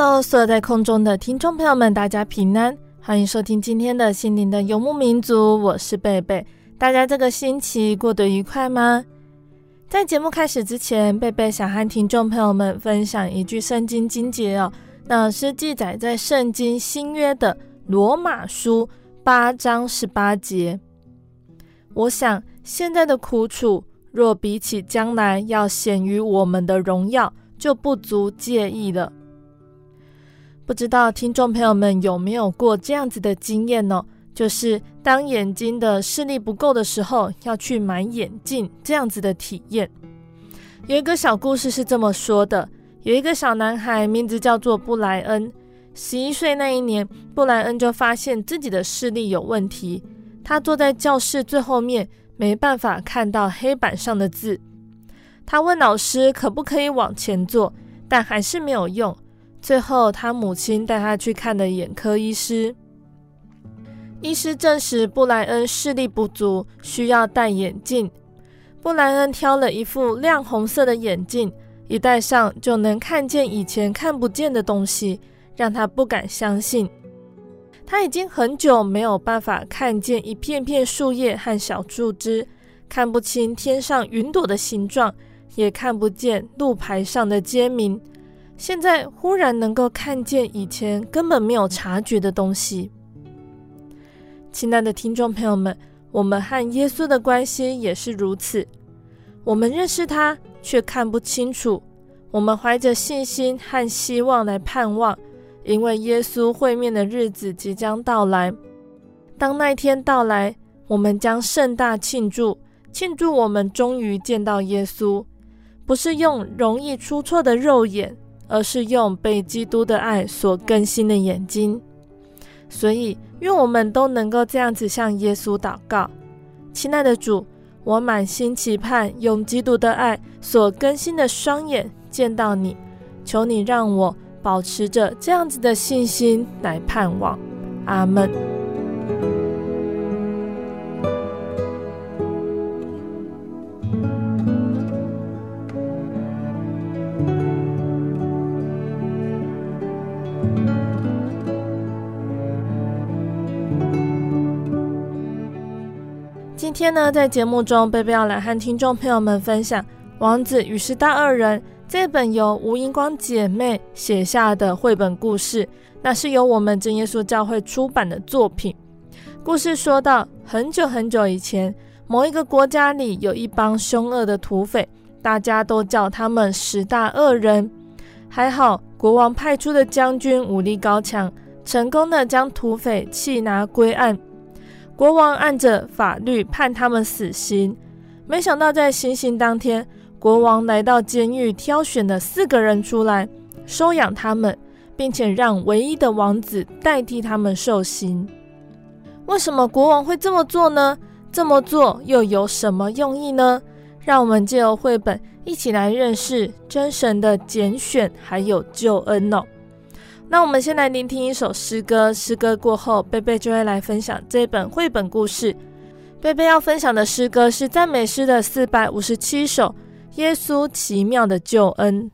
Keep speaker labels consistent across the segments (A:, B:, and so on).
A: Hello，所有在空中的听众朋友们，大家平安，欢迎收听今天的心灵的游牧民族，我是贝贝。大家这个星期过得愉快吗？在节目开始之前，贝贝想和听众朋友们分享一句圣经经节哦，那是记载在圣经新约的罗马书八章十八节。我想现在的苦楚，若比起将来要显于我们的荣耀，就不足介意了。不知道听众朋友们有没有过这样子的经验呢？就是当眼睛的视力不够的时候，要去买眼镜，这样子的体验。有一个小故事是这么说的：有一个小男孩，名字叫做布莱恩。十一岁那一年，布莱恩就发现自己的视力有问题。他坐在教室最后面，没办法看到黑板上的字。他问老师可不可以往前坐，但还是没有用。最后，他母亲带他去看了眼科医师。医师证实布莱恩视力不足，需要戴眼镜。布莱恩挑了一副亮红色的眼镜，一戴上就能看见以前看不见的东西，让他不敢相信。他已经很久没有办法看见一片片树叶和小树枝，看不清天上云朵的形状，也看不见路牌上的街名。现在忽然能够看见以前根本没有察觉的东西。亲爱的听众朋友们，我们和耶稣的关系也是如此。我们认识他，却看不清楚。我们怀着信心和希望来盼望，因为耶稣会面的日子即将到来。当那一天到来，我们将盛大庆祝，庆祝我们终于见到耶稣，不是用容易出错的肉眼。而是用被基督的爱所更新的眼睛，所以愿我们都能够这样子向耶稣祷告。亲爱的主，我满心期盼用基督的爱所更新的双眼见到你，求你让我保持着这样子的信心来盼望。阿门。天呢，在节目中，贝贝要来和听众朋友们分享《王子与十大恶人》这本由吴英光姐妹写下的绘本故事，那是由我们真耶稣教会出版的作品。故事说到，很久很久以前，某一个国家里有一帮凶恶的土匪，大家都叫他们十大恶人。还好，国王派出的将军武力高强，成功的将土匪缉拿归案。国王按着法律判他们死刑，没想到在行刑当天，国王来到监狱，挑选了四个人出来收养他们，并且让唯一的王子代替他们受刑。为什么国王会这么做呢？这么做又有什么用意呢？让我们借由绘本一起来认识真神的拣选还有救恩哦。那我们先来聆听一首诗歌，诗歌过后，贝贝就会来分享这本绘本故事。贝贝要分享的诗歌是赞美诗的四百五十七首，《耶稣奇妙的救恩》。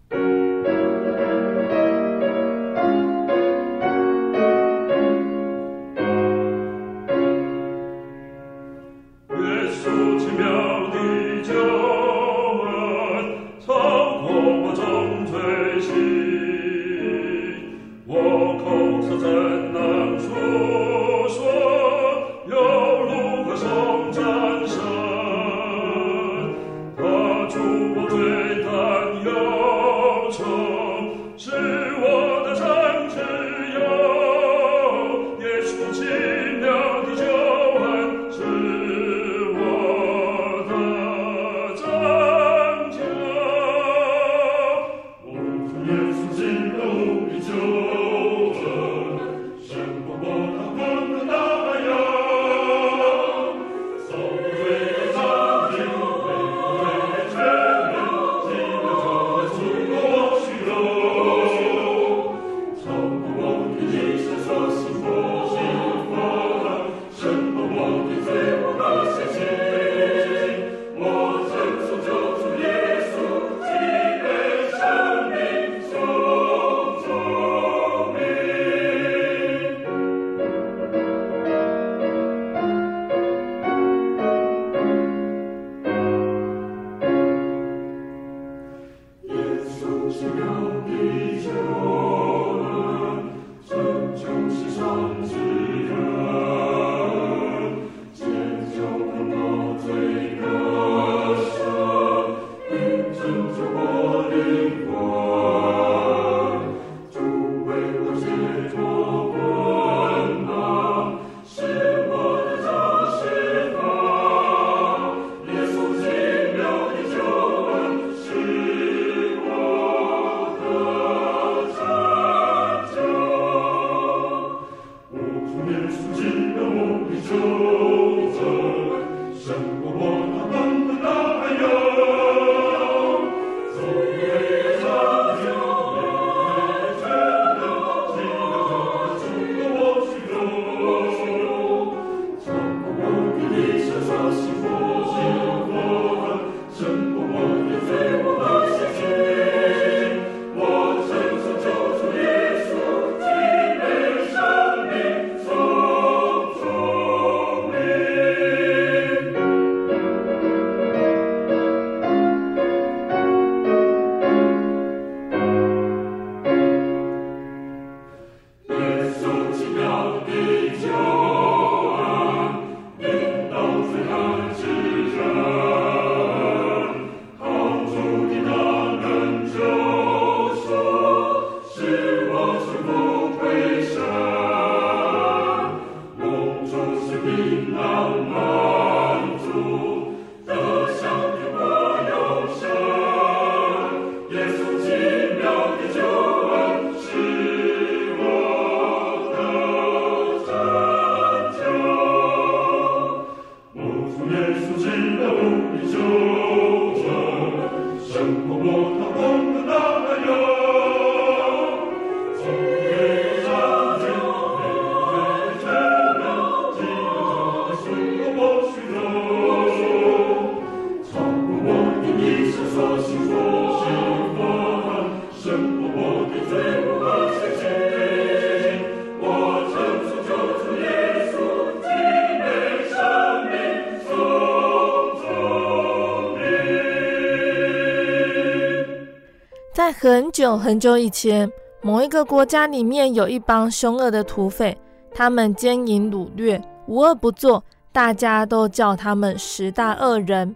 A: 很久很久以前，某一个国家里面有一帮凶恶的土匪，他们奸淫掳掠，无恶不作，大家都叫他们十大恶人。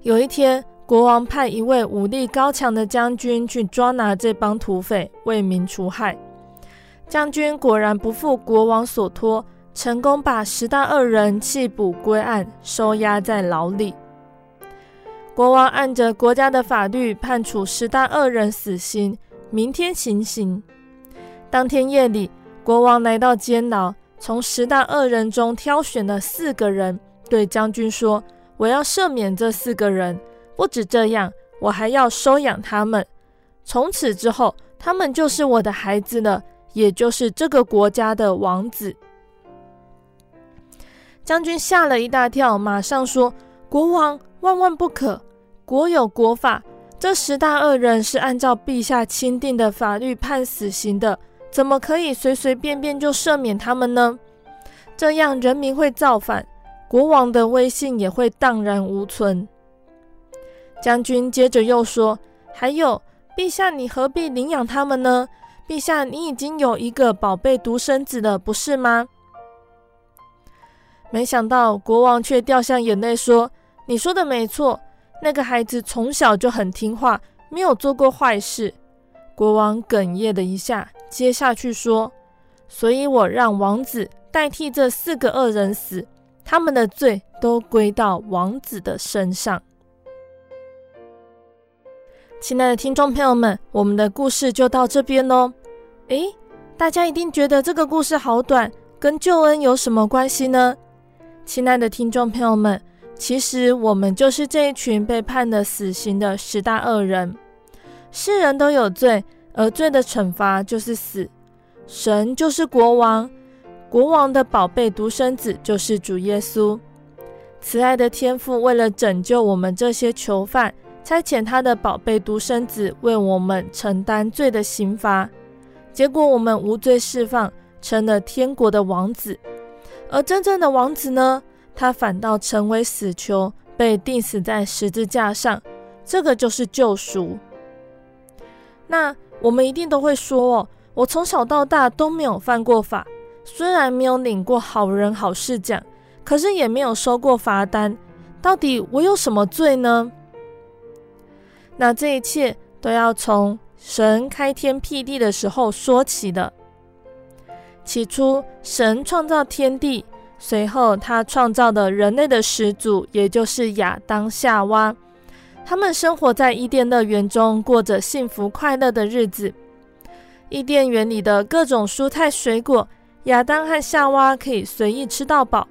A: 有一天，国王派一位武力高强的将军去抓拿这帮土匪，为民除害。将军果然不负国王所托，成功把十大恶人缉捕归案，收押在牢里。国王按着国家的法律判处十大恶人死刑，明天行刑。当天夜里，国王来到监牢，从十大恶人中挑选了四个人，对将军说：“我要赦免这四个人，不止这样，我还要收养他们。从此之后，他们就是我的孩子了，也就是这个国家的王子。”将军吓了一大跳，马上说：“国王。”万万不可！国有国法，这十大恶人是按照陛下钦定的法律判死刑的，怎么可以随随便便就赦免他们呢？这样人民会造反，国王的威信也会荡然无存。将军接着又说：“还有，陛下，你何必领养他们呢？陛下，你已经有一个宝贝独生子了，不是吗？”没想到国王却掉下眼泪说。你说的没错，那个孩子从小就很听话，没有做过坏事。国王哽咽了一下，接下去说：“所以我让王子代替这四个恶人死，他们的罪都归到王子的身上。”亲爱的听众朋友们，我们的故事就到这边喽。诶，大家一定觉得这个故事好短，跟救恩有什么关系呢？亲爱的听众朋友们，其实我们就是这一群被判了死刑的十大恶人。世人都有罪，而罪的惩罚就是死。神就是国王，国王的宝贝独生子就是主耶稣。慈爱的天父为了拯救我们这些囚犯，差遣他的宝贝独生子为我们承担罪的刑罚，结果我们无罪释放，成了天国的王子。而真正的王子呢？他反倒成为死囚，被钉死在十字架上。这个就是救赎。那我们一定都会说哦，我从小到大都没有犯过法，虽然没有领过好人好事奖，可是也没有收过罚单。到底我有什么罪呢？那这一切都要从神开天辟地的时候说起的。起初，神创造天地，随后他创造的人类的始祖，也就是亚当夏娃。他们生活在伊甸乐园中，过着幸福快乐的日子。伊甸园里的各种蔬菜水果，亚当和夏娃可以随意吃到饱。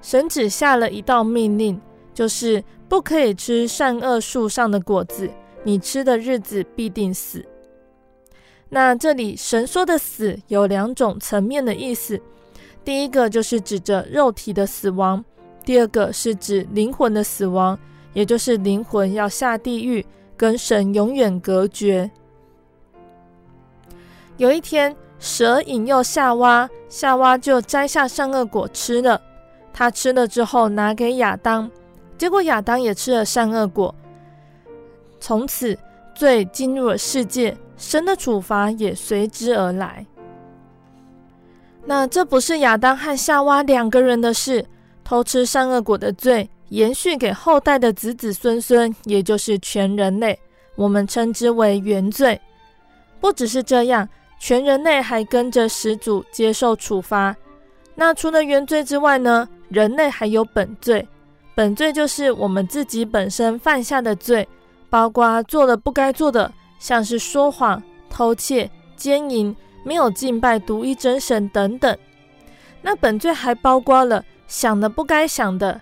A: 神只下了一道命令，就是不可以吃善恶树上的果子，你吃的日子必定死。那这里神说的死有两种层面的意思，第一个就是指着肉体的死亡，第二个是指灵魂的死亡。也就是灵魂要下地狱，跟神永远隔绝。有一天，蛇引诱夏娃，夏娃就摘下善恶果吃了。他吃了之后，拿给亚当，结果亚当也吃了善恶果。从此，罪进入了世界，神的处罚也随之而来。那这不是亚当和夏娃两个人的事，偷吃善恶果的罪。延续给后代的子子孙孙，也就是全人类，我们称之为原罪。不只是这样，全人类还跟着始祖接受处罚。那除了原罪之外呢？人类还有本罪，本罪就是我们自己本身犯下的罪，包括做了不该做的，像是说谎、偷窃、奸淫、没有敬拜独一真神等等。那本罪还包括了想的不该想的。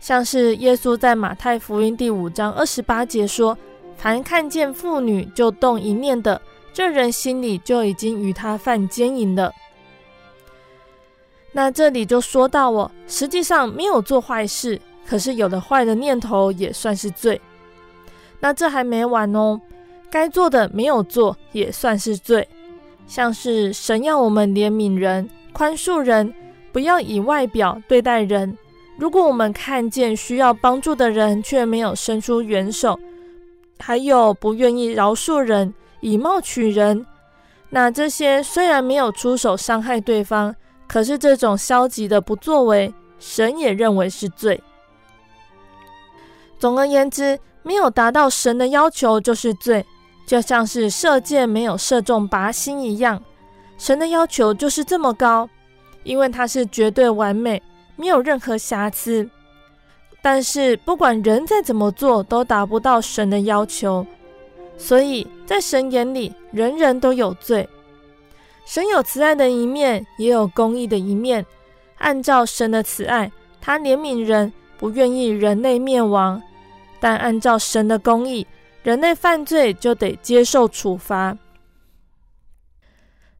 A: 像是耶稣在马太福音第五章二十八节说：“凡看见妇女就动一念的，这人心里就已经与他犯奸淫了。”那这里就说到我实际上没有做坏事，可是有了坏的念头也算是罪。那这还没完哦，该做的没有做也算是罪。像是神要我们怜悯人、宽恕人，不要以外表对待人。如果我们看见需要帮助的人，却没有伸出援手，还有不愿意饶恕人、以貌取人，那这些虽然没有出手伤害对方，可是这种消极的不作为，神也认为是罪。总而言之，没有达到神的要求就是罪，就像是射箭没有射中靶心一样。神的要求就是这么高，因为他是绝对完美。没有任何瑕疵，但是不管人再怎么做，都达不到神的要求，所以在神眼里，人人都有罪。神有慈爱的一面，也有公义的一面。按照神的慈爱，他怜悯人，不愿意人类灭亡；但按照神的公义，人类犯罪就得接受处罚。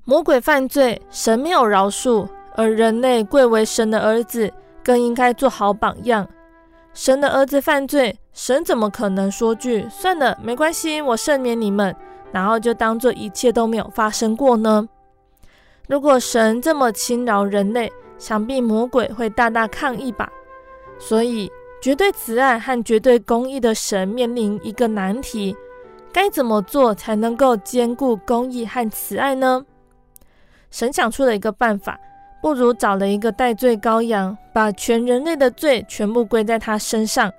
A: 魔鬼犯罪，神没有饶恕。而人类贵为神的儿子，更应该做好榜样。神的儿子犯罪，神怎么可能说句“算了，没关系，我赦免你们”，然后就当做一切都没有发生过呢？如果神这么轻饶人类，想必魔鬼会大大抗议吧。所以，绝对慈爱和绝对公义的神面临一个难题：该怎么做才能够兼顾公义和慈爱呢？神想出了一个办法。不如找了一个代罪羔羊，把全人类的罪全部归在他身上，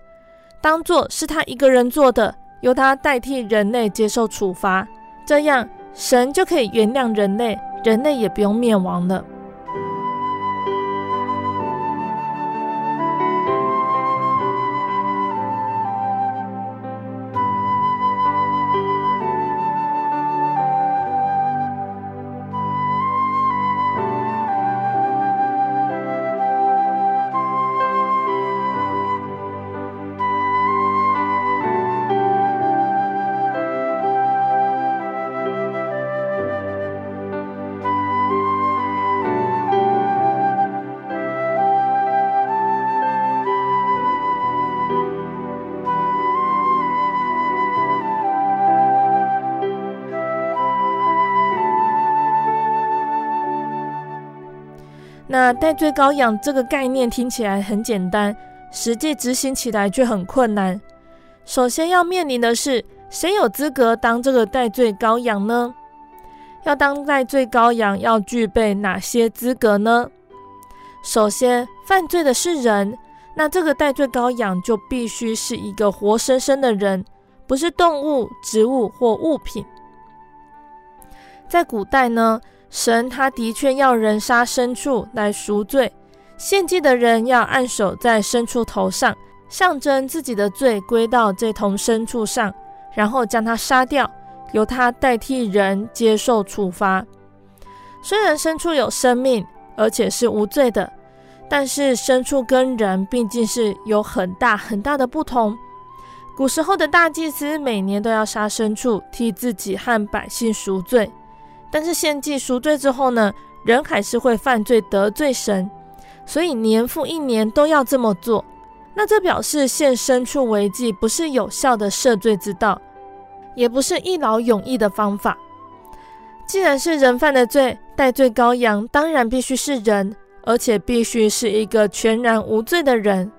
A: 当做是他一个人做的，由他代替人类接受处罚，这样神就可以原谅人类，人类也不用灭亡了。那代罪羔羊这个概念听起来很简单，实际执行起来却很困难。首先要面临的是，谁有资格当这个代罪羔羊呢？要当代罪羔羊，要具备哪些资格呢？首先，犯罪的是人，那这个代罪羔羊就必须是一个活生生的人，不是动物、植物或物品。在古代呢，神他的确要人杀牲畜来赎罪，献祭的人要按手在牲畜头上，象征自己的罪归到这头牲畜上，然后将它杀掉，由他代替人接受处罚。虽然牲畜有生命，而且是无罪的，但是牲畜跟人毕竟是有很大很大的不同。古时候的大祭司每年都要杀牲畜，替自己和百姓赎罪。但是献祭赎罪之后呢，人还是会犯罪得罪神，所以年复一年都要这么做。那这表示献牲畜为祭不是有效的赦罪之道，也不是一劳永逸的方法。既然是人犯的罪，代罪羔羊当然必须是人，而且必须是一个全然无罪的人。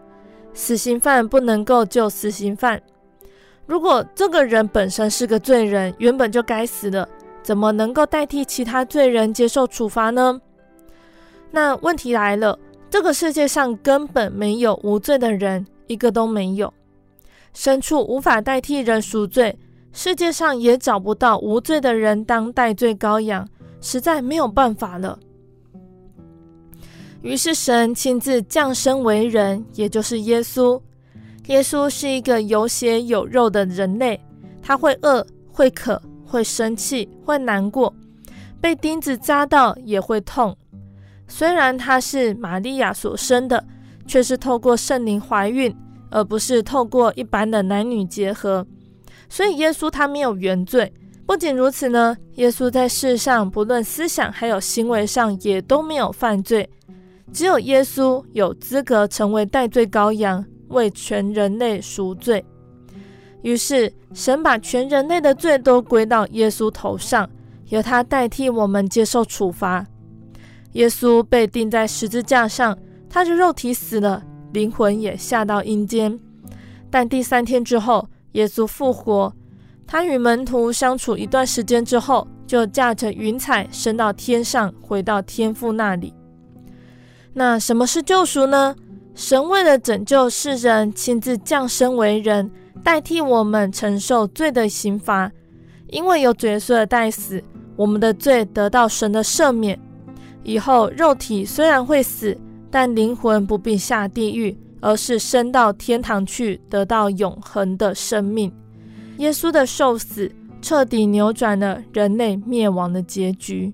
A: 死刑犯不能够救死刑犯。如果这个人本身是个罪人，原本就该死的。怎么能够代替其他罪人接受处罚呢？那问题来了，这个世界上根本没有无罪的人，一个都没有。牲畜无法代替人赎罪，世界上也找不到无罪的人当代罪羔羊，实在没有办法了。于是神亲自降生为人，也就是耶稣。耶稣是一个有血有肉的人类，他会饿，会渴。会生气，会难过，被钉子扎到也会痛。虽然他是玛利亚所生的，却是透过圣灵怀孕，而不是透过一般的男女结合。所以耶稣他没有原罪。不仅如此呢，耶稣在世上不论思想还有行为上也都没有犯罪。只有耶稣有资格成为代罪羔羊，为全人类赎罪。于是，神把全人类的罪都归到耶稣头上，由他代替我们接受处罚。耶稣被钉在十字架上，他的肉体死了，灵魂也下到阴间。但第三天之后，耶稣复活。他与门徒相处一段时间之后，就驾着云彩升到天上，回到天父那里。那什么是救赎呢？神为了拯救世人，亲自降生为人。代替我们承受罪的刑罚，因为有罪所代死，我们的罪得到神的赦免。以后肉体虽然会死，但灵魂不必下地狱，而是升到天堂去，得到永恒的生命。耶稣的受死彻底扭转了人类灭亡的结局。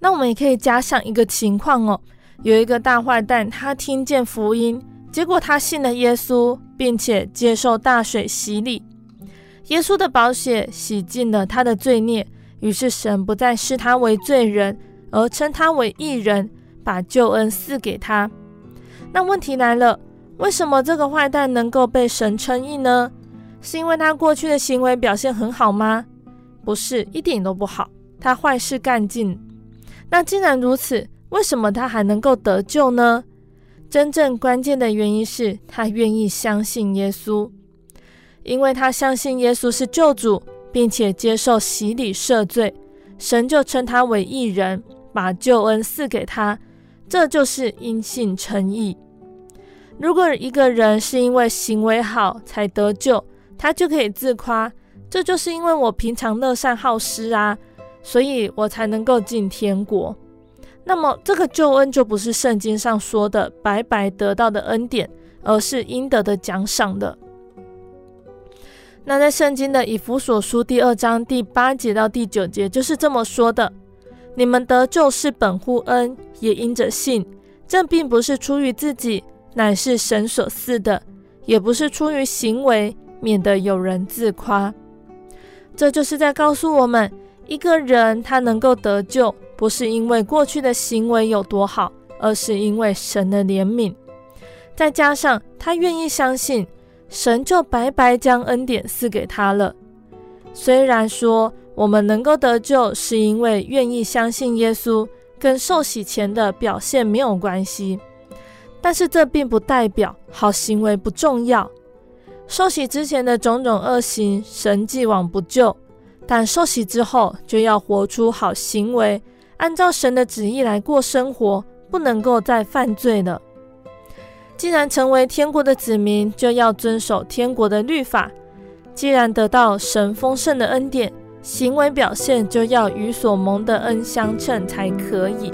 A: 那我们也可以假想一个情况哦，有一个大坏蛋，他听见福音。结果他信了耶稣，并且接受大水洗礼。耶稣的宝血洗净了他的罪孽，于是神不再视他为罪人，而称他为义人，把救恩赐给他。那问题来了，为什么这个坏蛋能够被神称义呢？是因为他过去的行为表现很好吗？不是，一点都不好。他坏事干尽。那既然如此，为什么他还能够得救呢？真正关键的原因是他愿意相信耶稣，因为他相信耶稣是救主，并且接受洗礼赦罪，神就称他为义人，把救恩赐给他，这就是因信称义。如果一个人是因为行为好才得救，他就可以自夸，这就是因为我平常乐善好施啊，所以我才能够进天国。那么这个救恩就不是圣经上说的白白得到的恩典，而是应得的奖赏的。那在圣经的以弗所书第二章第八节到第九节就是这么说的：你们得救是本乎恩，也因着信。这并不是出于自己，乃是神所赐的；也不是出于行为，免得有人自夸。这就是在告诉我们，一个人他能够得救，不是因为过去的行为有多好，而是因为神的怜悯，再加上他愿意相信，神就白白将恩典赐给他了。虽然说我们能够得救，是因为愿意相信耶稣。跟受洗前的表现没有关系，但是这并不代表好行为不重要。受洗之前的种种恶行，神既往不咎，但受洗之后就要活出好行为，按照神的旨意来过生活，不能够再犯罪了。既然成为天国的子民，就要遵守天国的律法。既然得到神丰盛的恩典，行为表现就要与所蒙的恩相称才可以。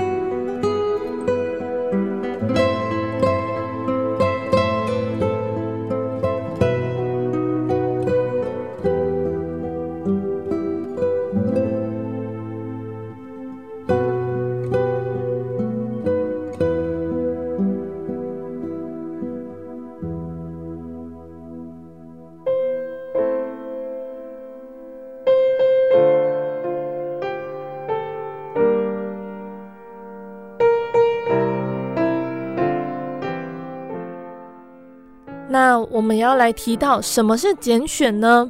A: 我们要来提到什么是拣选呢？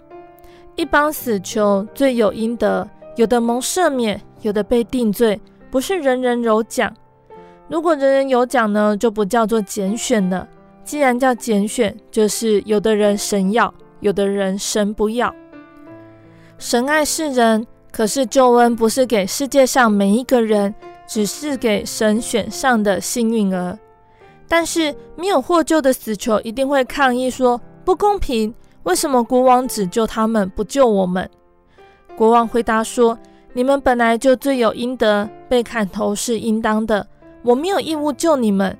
A: 一帮死囚罪有应得，有的蒙赦免，有的被定罪，不是人人有奖。如果人人有奖呢，就不叫做拣选了。既然叫拣选，就是有的人神要，有的人神不要。神爱世人，可是救恩不是给世界上每一个人，只是给神选上的幸运儿。但是没有获救的死囚一定会抗议说，不公平，为什么国王只救他们，不救我们？国王回答说：你们本来就罪有应得，被砍头是应当的，我没有义务救你们，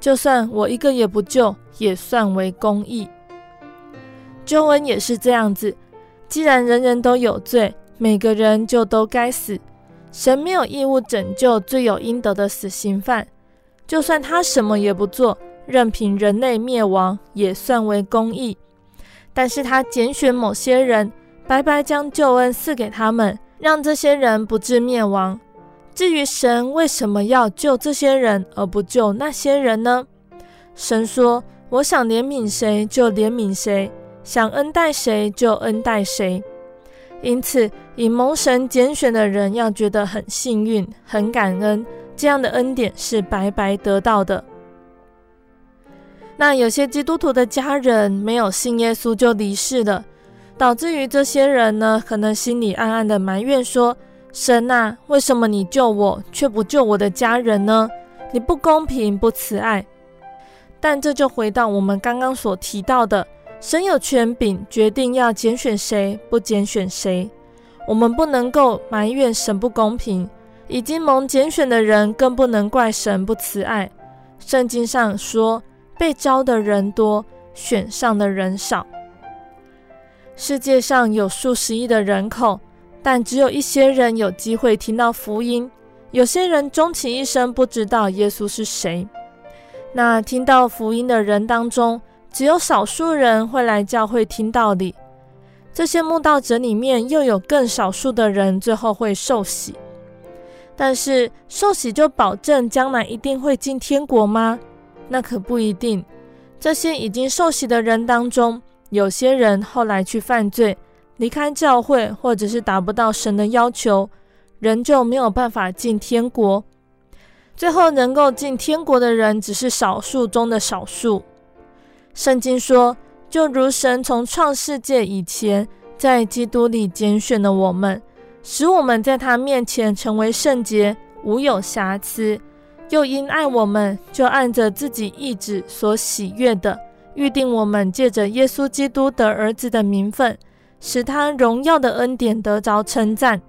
A: 就算我一个也不救，也算为公义。周恩也是这样子，既然人人都有罪，每个人就都该死，神没有义务拯救罪有应得的死刑犯。就算他什么也不做，任凭人类灭亡，也算为公义。但是他拣选某些人，白白将救恩赐给他们，让这些人不致灭亡。至于神为什么要救这些人，而不救那些人呢？神说：“我想怜悯谁就怜悯谁，想恩待谁就恩待谁。”因此，以蒙神拣选的人要觉得很幸运、很感恩。这样的恩典是白白得到的。那有些基督徒的家人没有信耶稣就离世了，导致于这些人呢，可能心里暗暗的埋怨说：“神啊，为什么你救我，却不救我的家人呢？你不公平，不慈爱。”但这就回到我们刚刚所提到的，神有权柄决定要拣选谁，不拣选谁。我们不能够埋怨神不公平。已经蒙拣选的人，更不能怪神不慈爱。圣经上说，被招的人多，选上的人少。世界上有数十亿的人口，但只有一些人有机会听到福音。有些人终其一生不知道耶稣是谁。那听到福音的人当中，只有少数人会来教会听道理。这些慕道者里面，又有更少数的人最后会受洗。但是受洗就保证将来一定会进天国吗？那可不一定。这些已经受洗的人当中，有些人后来去犯罪，离开教会，或者是达不到神的要求，仍旧没有办法进天国。最后能够进天国的人，只是少数中的少数。圣经说，就如神从创世界以前，在基督里拣选了我们。使我们在他面前成为圣洁，无有瑕疵；又因爱我们，就按着自己意旨所喜悦的，预定我们借着耶稣基督的儿子的名分，使他荣耀的恩典得着称赞。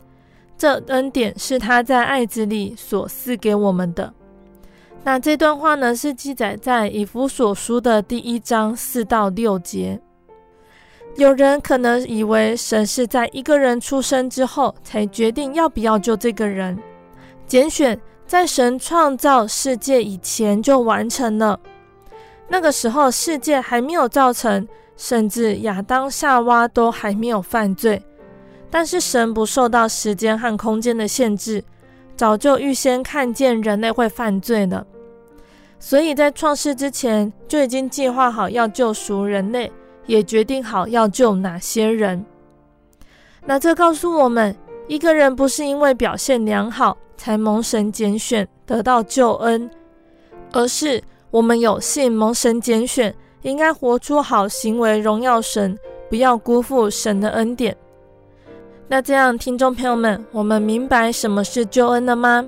A: 这恩典是他在爱子里所赐给我们的。那这段话呢，是记载在以弗所书的第一章四到六节。有人可能以为神是在一个人出生之后才决定要不要救这个人，拣选在神创造世界以前就完成了。那个时候世界还没有造成，甚至亚当夏娃都还没有犯罪，但是神不受到时间和空间的限制，早就预先看见人类会犯罪了。所以在创世之前就已经计划好要救赎人类，也决定好要救哪些人。那这告诉我们，一个人不是因为表现良好才蒙神拣选得到救恩，而是我们有幸蒙神拣选，应该活出好行为，荣耀神，不要辜负神的恩典。那这样，听众朋友们，我们明白什么是救恩了
B: 吗？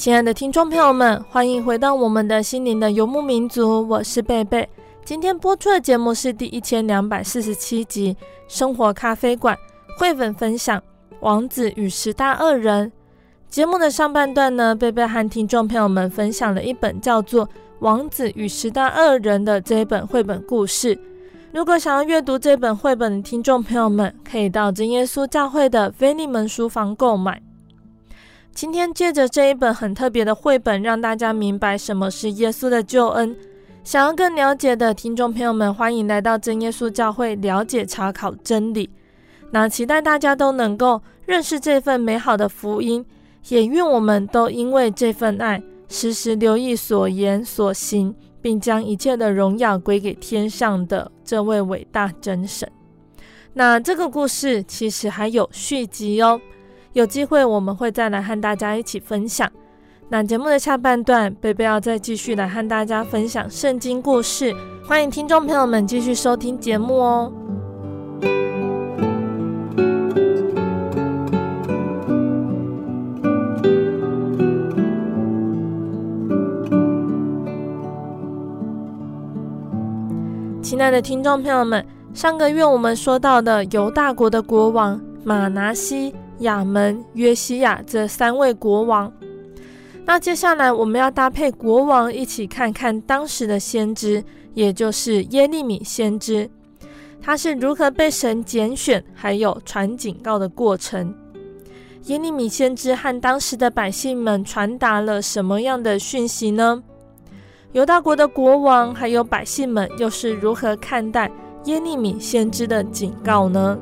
A: 亲爱的听众朋友们，欢迎回到我们的心灵的游牧民族，我是贝贝。今天播出的节目是第一千两百四十七集《生活咖啡馆》绘本分享《王子与十大恶人》。节目的上半段呢，贝贝和听众朋友们分享了一本叫做《王子与十大恶人》的这一本绘本故事。如果想要阅读这本绘本的听众朋友们，可以到真耶稣教会的菲利门书房购买。今天借着这一本很特别的绘本，让大家明白什么是耶稣的救恩。想要更了解的听众朋友们，欢迎来到真耶稣教会，了解查考真理。那期待大家都能够认识这份美好的福音，也愿我们都因为这份爱，时时留意所言所行，并将一切的荣耀归给天上的这位伟大真神。那这个故事其实还有续集哦。有机会我们会再来和大家一起分享。那节目的下半段，贝贝要再继续来和大家分享圣经故事，欢迎听众朋友们继续收听节目哦。亲爱的听众朋友们，上个月我们说到的犹大国的国王玛拿西。亚门、约西亚这三位国王，那接下来我们要搭配国王一起看看当时的先知，也就是耶利米先知，他是如何被神拣选，还有传警告的过程。耶利米先知和当时的百姓们传达了什么样的讯息呢？犹大国的国王还有百姓们又是如何看待耶利米先知的警告呢？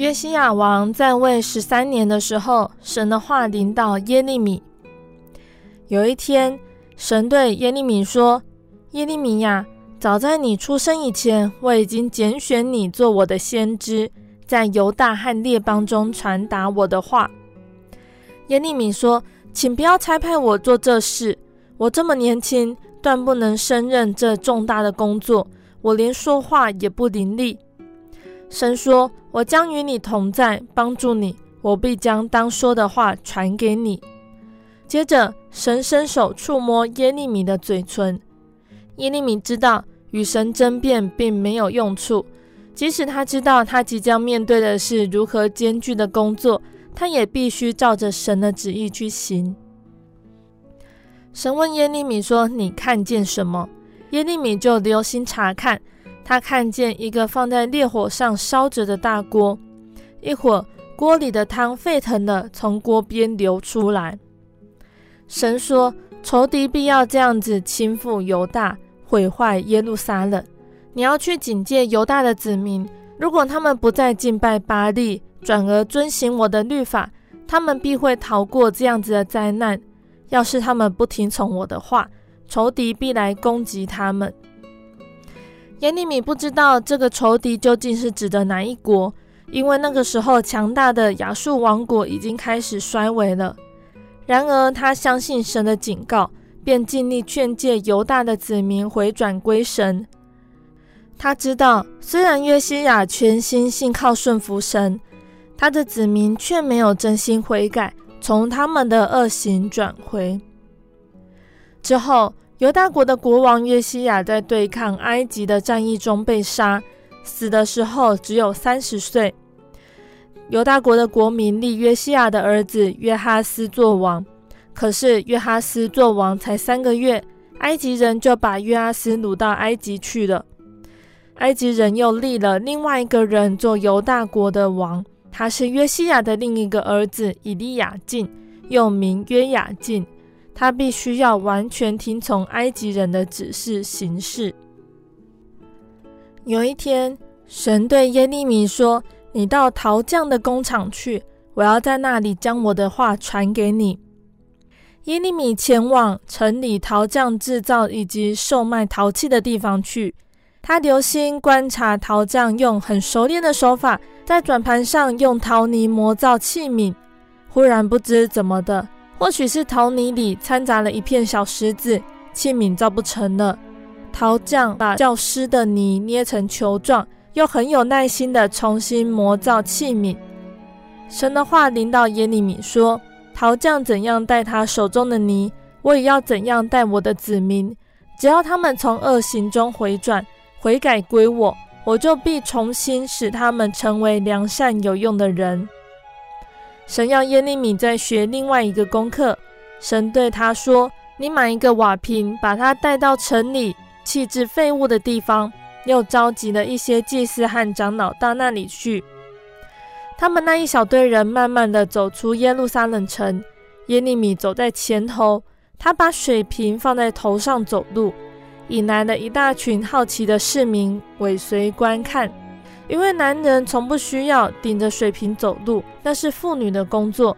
A: 约西亚王在位十三年的时候，神的话临到耶利米。有一天，神对耶利米说：“耶利米呀，早在你出生以前，我已经拣选你做我的先知，在犹大和列邦中传达我的话。”耶利米说：“请不要差派我做这事，我这么年轻，断不能胜任这重大的工作，我连说话也不伶俐。”神说：“我将与你同在，帮助你。我必将当说的话传给你。”接着，神伸手触摸耶利米的嘴唇。耶利米知道与神争辩并没有用处，即使他知道他即将面对的是如何艰巨的工作，他也必须照着神的旨意去行。神问耶利米说：“你看见什么？”耶利米就留心查看，他看见一个放在烈火上烧着的大锅，一会儿锅里的汤沸腾了从锅边流出来。神说：“仇敌必要这样子倾覆犹大，毁坏耶路撒冷。你要去警戒犹大的子民，如果他们不再敬拜巴力，转而遵行我的律法，他们必会逃过这样子的灾难。要是他们不听从我的话，仇敌必来攻击他们。”耶利米不知道这个仇敌究竟是指的哪一国，因为那个时候强大的亚述王国已经开始衰微了。然而，他相信神的警告，便尽力劝诫犹大的子民回转归神。他知道，虽然约西亚全心信靠顺服神，他的子民却没有真心悔改，从他们的恶行转回。之后，犹大国的国王约西亚在对抗埃及的战役中被杀，死的时候只有三十岁。犹大国的国民立约西亚的儿子约哈斯做王，可是约哈斯做王才三个月，埃及人就把约哈斯掳到埃及去了。埃及人又立了另外一个人做犹大国的王，他是约西亚的另一个儿子以利亚敬，又名约雅敬。他必须要完全听从埃及人的指示行事。有一天，神对耶利米说。你到陶匠的工厂去，我要在那里将我的话传给你。耶利米前往城里陶匠制造以及售卖陶器的地方去，他留心观察陶匠用很熟练的手法在转盘上用陶泥磨造器皿。忽然不知怎么的，或许是陶泥里掺杂了一片小石子，器皿造不成了。陶匠把较湿的泥捏成球状。又很有耐心地重新磨造器皿。神的话临到耶利米说：“陶匠怎样带他手中的泥，我也要怎样带我的子民。只要他们从恶行中回转，悔改归我，我就必重新使他们成为良善有用的人。”神要耶利米再学另外一个功课。神对他说：“你买一个瓦瓶，把它带到城里弃置废物的地方。”又召集了一些祭司和长老到那里去。他们那一小队人慢慢地走出耶路撒冷城。耶利米走在前头，他把水瓶放在头上走路，引来了一大群好奇的市民尾随观看。因为男人从不需要顶着水瓶走路，那是妇女的工作。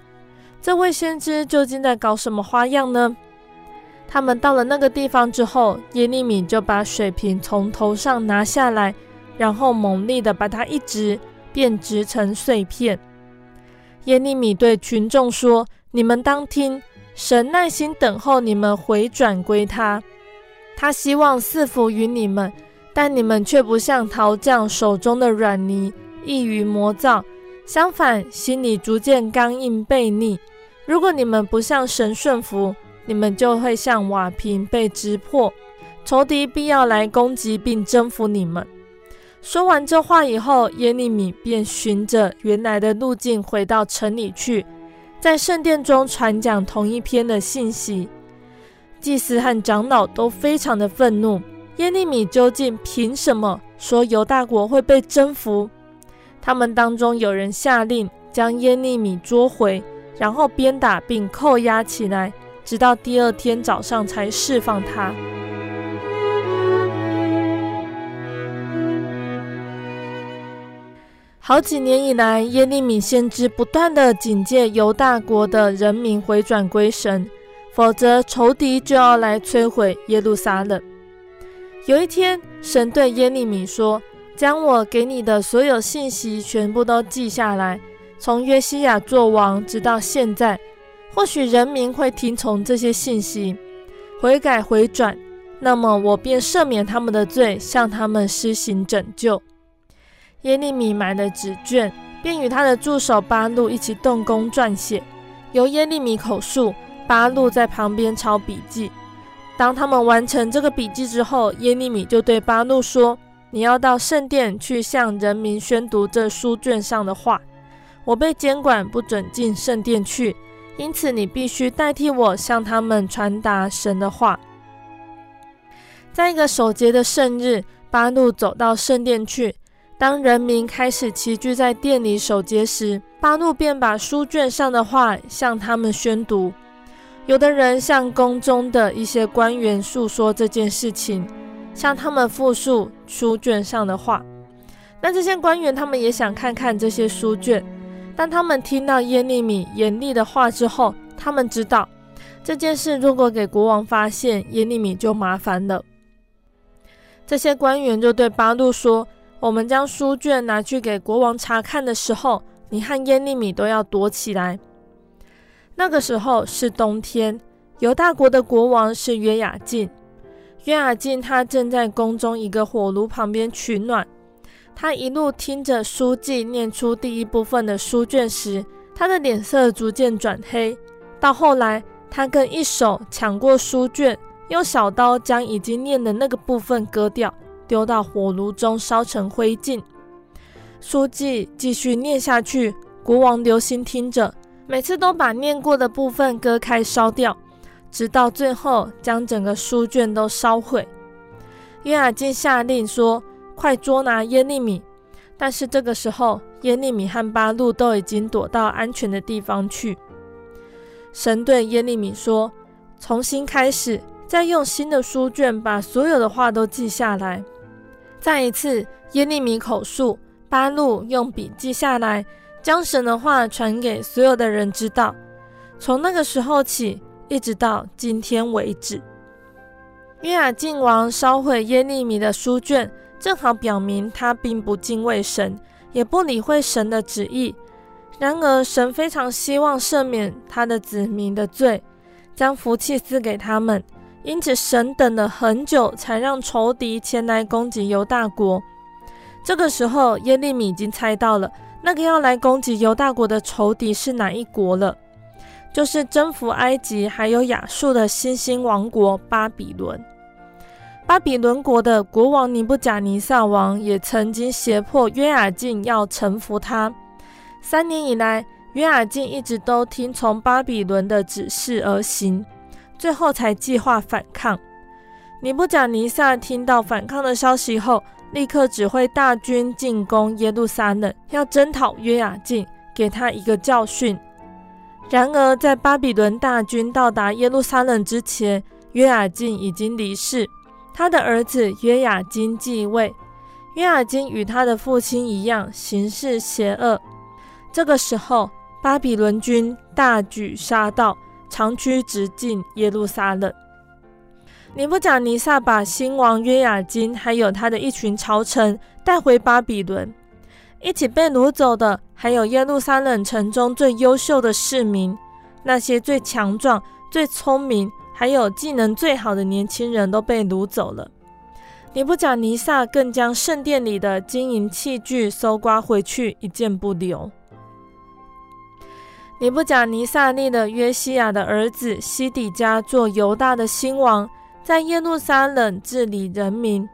A: 这位先知究竟在搞什么花样呢？他们到了那个地方之后，耶利米就把水瓶从头上拿下来，然后猛力的把它一掷，便掷成碎片。耶利米对群众说：“你们当听，神耐心等候你们回转归他。他希望赐福于你们，但你们却不像陶匠手中的软泥，易于磨造；相反，心里逐渐刚硬悖逆。如果你们不向神顺服，你们就会像瓦瓶被掷破，仇敌必要来攻击并征服你们。说完这话以后，耶利米便循着原来的路径回到城里去，在圣殿中传讲同一篇的信息。祭司和长老都非常的愤怒，耶利米究竟凭什么说犹大国会被征服？他们当中有人下令将耶利米捉回，然后鞭打并扣押起来。直到第二天早上才释放他。好几年以来，耶利米先知不断的警戒犹大国的人民回转归神，否则仇敌就要来摧毁耶路撒冷。有一天，神对耶利米说：“将我给你的所有信息全部都记下来，从约西亚做王直到现在。”或许人民会听从这些信息，悔改回转，那么我便赦免他们的罪，向他们施行拯救。耶利米买了纸卷，便与他的助手巴录一起动工撰写，由耶利米口述，巴录在旁边抄笔记。当他们完成这个笔记之后，耶利米就对巴怒说：“你要到圣殿去向人民宣读这书卷上的话。我被监管，不准进圣殿去，因此你必须代替我向他们传达神的话。”在一个守节的圣日，巴怒走到圣殿去。当人民开始齐聚在殿里守节时，巴怒便把书卷上的话向他们宣读。有的人向宫中的一些官员诉说这件事情，向他们复述书卷上的话。那这些官员他们也想看看这些书卷。当他们听到耶利米严厉的话之后，他们知道这件事如果给国王发现，耶利米就麻烦了。这些官员就对巴路说：“我们将书卷拿去给国王查看的时候，你和耶利米都要躲起来。”那个时候是冬天，犹大国的国王是约雅敬。约雅敬他正在宫中一个火炉旁边取暖，他一路听着书记念出第一部分的书卷时，他的脸色逐渐转黑。到后来，他更一手抢过书卷，用小刀将已经念的那个部分割掉，丢到火炉中烧成灰烬。书记继续念下去，国王留心听着。每次都把念过的部分割开烧掉，直到最后将整个书卷都烧毁。约雅敬下令说：“快捉拿耶利米！”但是这个时候，耶利米和巴路都已经躲到安全的地方去。神对耶利米说：“重新开始，再用新的书卷把所有的话都记下来。”再一次，耶利米口述，巴路用笔记下来。将神的话传给所有的人知道，从那个时候起，一直到今天为止。约雅敬王烧毁耶利米的书卷，正好表明他并不敬畏神，也不理会神的旨意。然而，神非常希望赦免他的子民的罪，将福气赐给他们。因此，神等了很久，才让仇敌前来攻击犹大国。这个时候，耶利米已经猜到了。那个要来攻击犹大国的仇敌是哪一国了？就是征服埃及还有亚述的新兴王国巴比伦。巴比伦国的国王尼布甲尼撒王也曾经胁迫约雅敬要臣服他。三年以来，约雅敬一直都听从巴比伦的指示而行，最后才计划反抗。尼布甲尼撒听到反抗的消息后，立刻指挥大军进攻耶路撒冷，要征讨约雅敬，给他一个教训。然而，在巴比伦大军到达耶路撒冷之前，约雅敬已经离世，他的儿子约雅斤继位。约雅斤与他的父亲一样，行事邪恶。这个时候，巴比伦军大举杀到，长驱直进耶路撒冷。尼布甲尼撒把新王约雅金还有他的一群朝臣带回巴比伦，一起被掳走的还有耶路撒冷城中最优秀的市民，那些最强壮、最聪明还有技能最好的年轻人都被掳走了。尼布甲尼撒更将圣殿里的金银器具搜刮回去，一件不留。尼布甲尼撒立了约西亚的儿子西底家做犹大的新王。在耶路撒冷治理人民，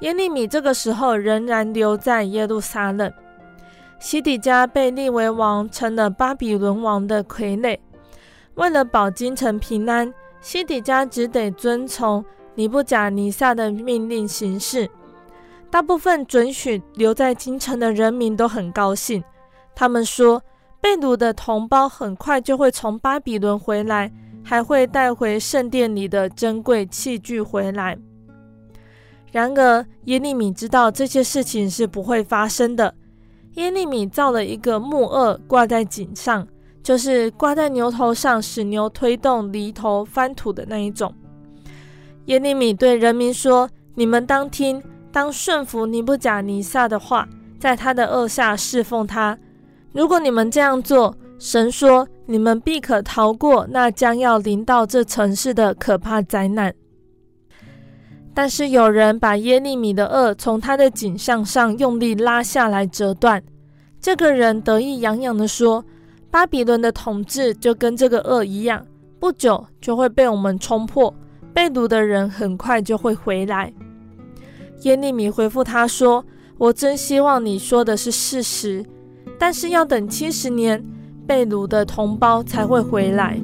A: 耶利米这个时候仍然留在耶路撒冷。西底家被立为王，成了巴比伦王的傀儡。为了保京城平安，西底家只得遵从尼布甲尼撒的命令行事。大部分准许留在京城的人民都很高兴，他们说，被掳的同胞很快就会从巴比伦回来。还会带回圣殿里的珍贵器具回来。然而，耶利米知道这些事情是不会发生的。耶利米造了一个木轭挂在颈上，就是挂在牛头上，使牛推动犁头翻土的那一种。耶利米对人民说：“你们当听，当顺服尼布甲尼撒的话，在他的轭下侍奉他。如果你们这样做，神说。”你们必可逃过那将要临到这城市的可怕灾难。但是有人把耶利米的轭从他的颈项上用力拉下来折断。这个人得意洋洋地说：“巴比伦的统治就跟这个轭一样，不久就会被我们冲破，被掳的人很快就会回来。耶利米回复他说：“我真希望你说的是事实，但是要等七十年，被掳的同胞才会回来。”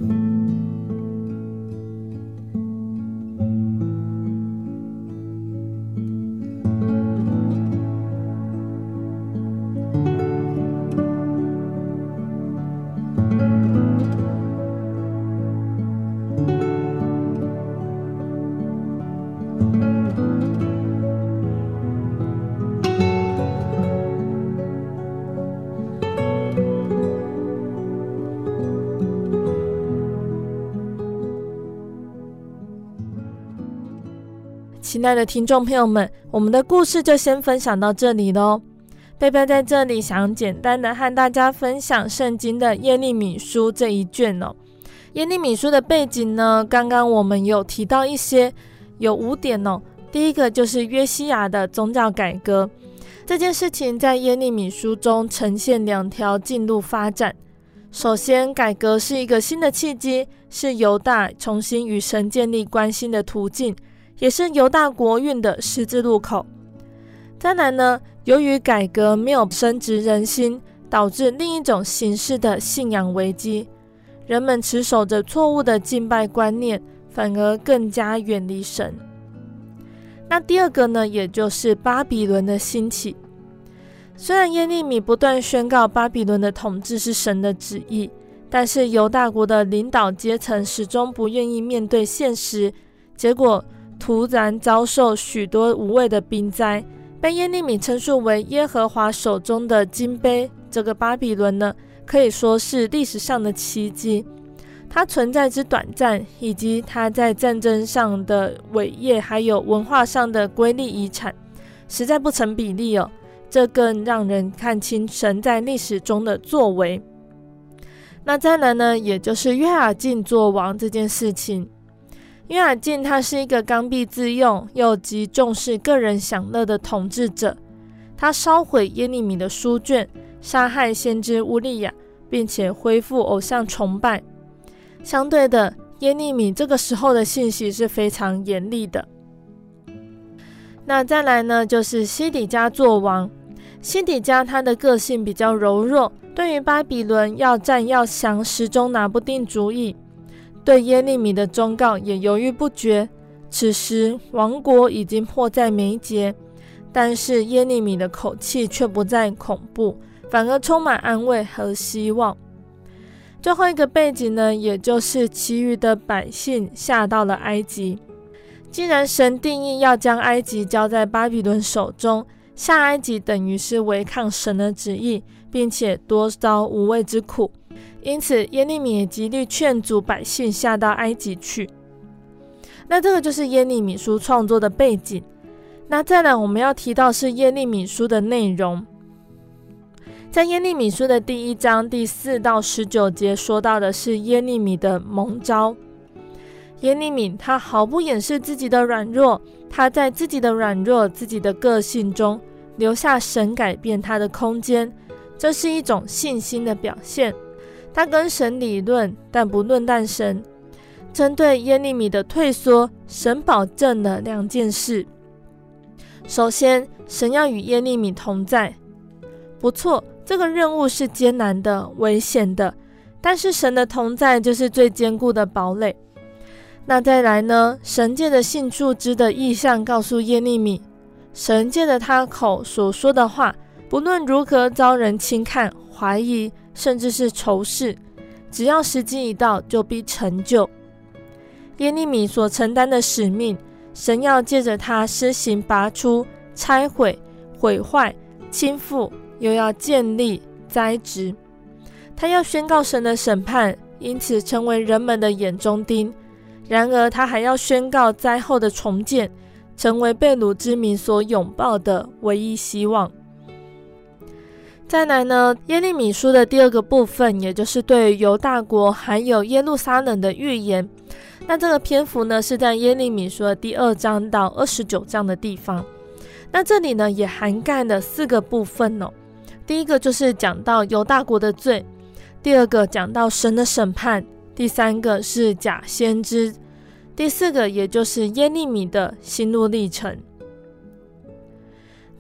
A: 亲爱的听众朋友们，我们的故事就先分享到这里喽。贝贝在这里想简单的和大家分享圣经的耶利米书这一卷哦。耶利米书的背景呢，刚刚我们有提到一些，有五点哦。第一个就是约西亚的宗教改革，这件事情在耶利米书中呈现两条进路发展。首先，改革是一个新的契机，是犹大重新与神建立关系的途径。也是犹大国运的十字路口。再来呢，由于改革没有深植人心，导致另一种形式的信仰危机。人们持守着错误的敬拜观念，反而更加远离神。那第二个呢，也就是巴比伦的兴起。虽然耶利米不断宣告巴比伦的统治是神的旨意，但是犹大国的领导阶层始终不愿意面对现实，结果，突然遭受许多无谓的兵灾，被耶利米称述为耶和华手中的金杯。这个巴比伦呢，可以说是历史上的奇迹。它存在之短暂，以及它在战争上的伟业，还有文化上的瑰丽遗产，实在不成比例哦。这更让人看清神在历史中的作为。那再来呢，也就是约雅敬做王这件事情。约雅敬他是一个刚愎自用又极重视个人享乐的统治者，他烧毁耶利米的书卷，杀害先知乌利亚，并且恢复偶像崇拜。相对的，耶利米这个时候的信息是非常严厉的。那再来呢，就是西底家作王。西底家他的个性比较柔弱，对于巴比伦要战要降，始终拿不定主意。对耶利米的忠告也犹豫不决。此时王国已经迫在眉睫，但是耶利米的口气却不再恐怖，反而充满安慰和希望。最后一个背景呢，也就是其余的百姓下到了埃及。既然神定义要将埃及交在巴比伦手中，下埃及等于是违抗神的旨意，并且多遭无谓之苦。因此，耶利米也极力劝阻百姓下到埃及去。那这个就是耶利米书创作的背景。那再来，我们要提到是耶利米书的内容。在耶利米书的第一章第四到十九节说到的是耶利米的蒙招。耶利米他毫不掩饰自己的软弱，他在自己的软弱、自己的个性中留下神改变他的空间，这是一种信心的表现。他跟神理论，但不论断神。针对耶利米的退缩，神保证了两件事：首先，神要与耶利米同在。不错，这个任务是艰难的、危险的，但是神的同在就是最坚固的堡垒。那再来呢？神借着信树枝的意象告诉耶利米，神借着他口所说的话，不论如何遭人轻看、怀疑。甚至是仇视，只要时机一到，就必成就。耶利米所承担的使命，神要借着他施行拔出、拆毁、毁坏、倾覆，又要建立、栽植。他要宣告神的审判，因此成为人们的眼中钉。然而，他还要宣告灾后的重建，成为被掳之民所拥抱的唯一希望。再来呢，耶利米书的第二个部分，也就是对犹大国还有耶路撒冷的预言。那这个篇幅呢，是在耶利米书的第二章到二十九章的地方。那这里呢，也涵盖了四个部分哦。第一个就是讲到犹大国的罪，第二个讲到神的审判，第三个是假先知，第四个也就是耶利米的心路历程。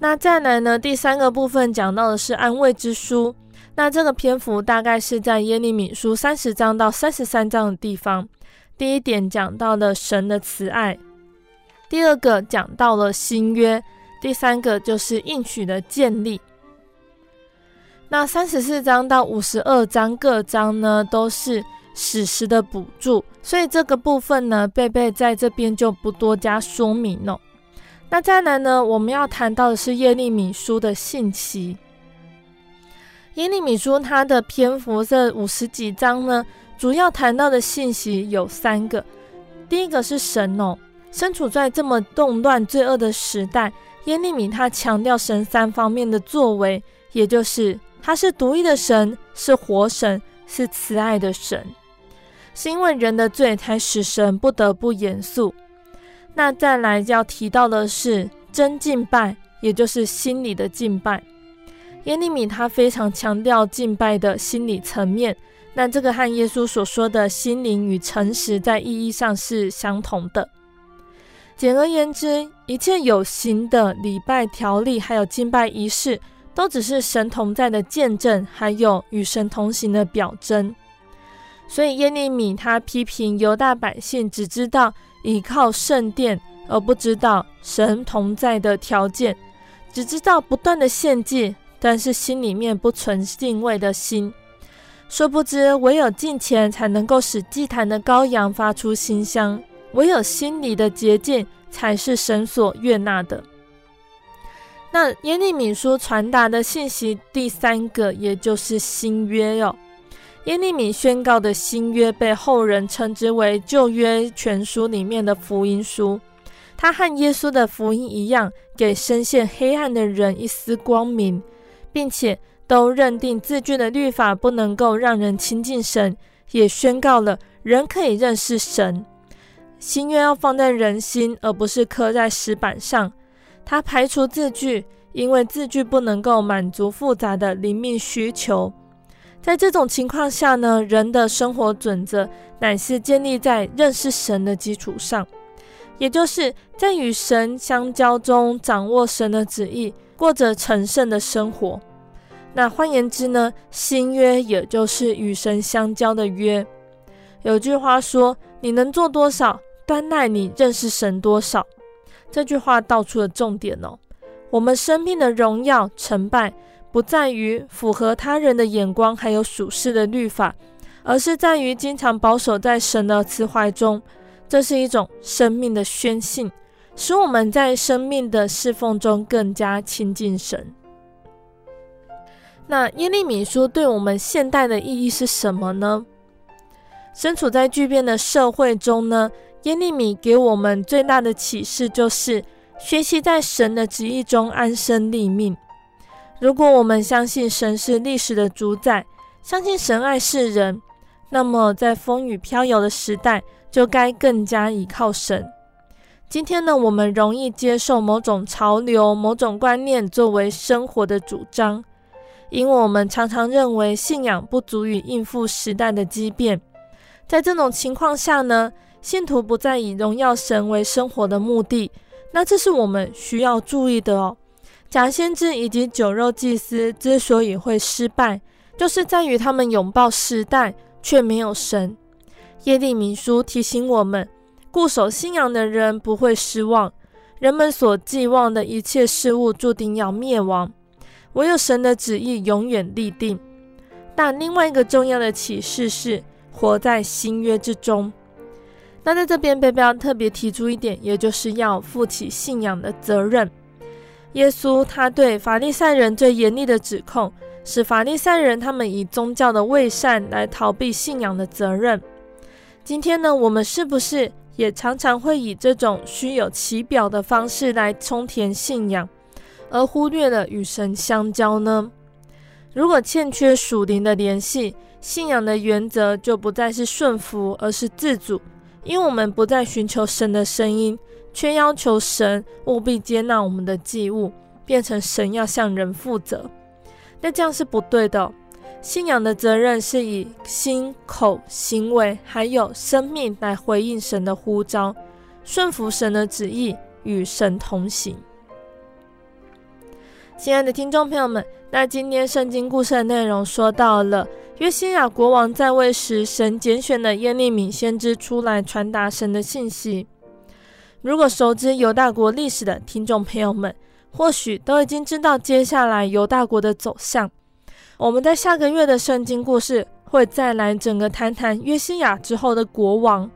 A: 那再来呢，第三个部分讲到的是安慰之书。那这个篇幅大概是在耶利米书三十章到三十三章的地方。第一点讲到了神的慈爱，第二个讲到了新约，第三个就是应许的建立。那三十四章到五十二章各章呢，都是史实的补助，所以这个部分呢，贝贝在这边就不多加说明了。那再来呢，我们要谈到的是耶利米书的信息。耶利米书它的篇幅这五十几章呢，主要谈到的信息有三个。第一个是神哦，身处在这么动乱罪恶的时代，耶利米他强调神三方面的作为，也就是他是独一的神，是活神，是慈爱的神，是因为人的罪才使神不得不严肃。那再来要提到的是真敬拜，也就是心里的敬拜。耶利米他非常强调敬拜的心理层面，那这个和耶稣所说的心灵与诚实在意义上是相同的。简而言之，一切有形的礼拜条例，还有敬拜仪式，都只是神同在的见证，还有与神同行的表征。所以耶利米他批评犹大百姓只知道。倚靠圣殿，而不知道神同在的条件，只知道不断的献祭，但是心里面不存敬畏的心。殊不知，唯有敬虔才能够使祭坛的羔羊发出馨香，唯有心里的洁净才是神所悦纳的。那耶利米书传达的信息第三个，也就是新约哟。耶利米宣告的新约被后人称之为旧约全书里面的福音书，它和耶稣的福音一样，给深陷黑暗的人一丝光明，并且都认定字句的律法不能够让人亲近神，也宣告了人可以认识神。新约要放在人心，而不是刻在石板上。他排除字句，因为字句不能够满足复杂的灵命需求。在这种情况下呢，人的生活准则乃是建立在认识神的基础上，也就是在与神相交中掌握神的旨意，过着成圣的生活。那换言之呢，新约也就是与神相交的约。有句话说：“你能做多少，端赖你认识神多少。”这句话道出了重点哦。我们生命的荣耀成败。不在于符合他人的眼光，还有属世的律法，而是在于经常保守在神的慈怀中。这是一种生命的宣信，使我们在生命的侍奉中更加亲近神。那耶利米书对我们现代的意义是什么呢？身处在巨变的社会中呢，耶利米给我们最大的启示就是学习在神的旨意中安身立命。如果我们相信神是历史的主宰，相信神爱世人，那么在风雨飘摇的时代，就该更加依靠神。今天呢，我们容易接受某种潮流、某种观念作为生活的主张，因为我们常常认为信仰不足以应付时代的激变。在这种情况下呢，信徒不再以荣耀神为生活的目的，那这是我们需要注意的哦。假先知以及酒肉祭司之所以会失败，就是在于他们拥抱时代，却没有神。耶利米书提醒我们，固守信仰的人不会失望。人们所寄望的一切事物注定要灭亡，唯有神的旨意永远立定。但另外一个重要的启示是，活在新约之中。那在这边，贝贝要特别提出一点，也就是要负起信仰的责任。耶稣他对法利赛人最严厉的指控，使法利赛人他们以宗教的伪善来逃避信仰的责任。今天呢，我们是不是也常常会以这种虚有其表的方式来充填信仰，而忽略了与神相交呢？如果欠缺属灵的联系，信仰的原则就不再是顺服，而是自主，因为我们不再寻求神的声音。却要求神务必接纳我们的祭物，变成神要向人负责，那这样是不对的。信仰的责任是以心、口、行为还有生命来回应神的呼召，顺服神的旨意，与神同行。亲爱的听众朋友们，那今天圣经故事的内容说到了约西亚国王在位时，神拣选了耶利米先知出来传达神的信息。如果熟知犹大国历史的听众朋友们，或许都已经知道接下来犹大国的走向。我们在下个月的圣经故事会再来整个谈谈约西亚之后的国王。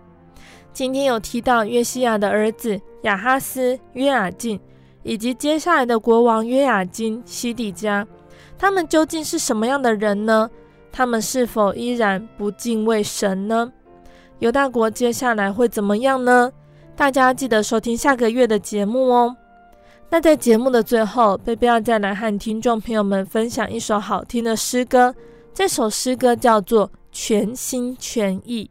A: 今天有提到约西亚的儿子亚哈斯、约雅敬。以及接下来的国王约雅斤、西底家，他们究竟是什么样的人呢？他们是否依然不敬畏神呢？犹大国接下来会怎么样呢？大家记得收听下个月的节目哦。那在节目的最后，贝贝要再来和听众朋友们分享一首好听的诗歌，这首诗歌叫做《全心全意》。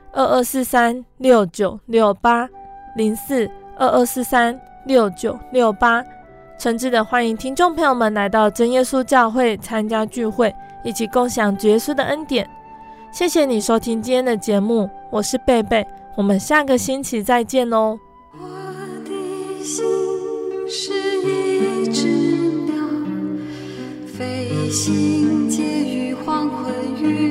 A: 二二四三六九六八零四二二四三六九六八，诚挚的欢迎听众朋友们来到真耶稣教会参加聚会，一起共享耶稣的恩典。谢谢你收听今天的节目，我是贝贝，我们下个星期再见哦。
C: 我的心是一只鸟，飞行介于黄昏
B: 与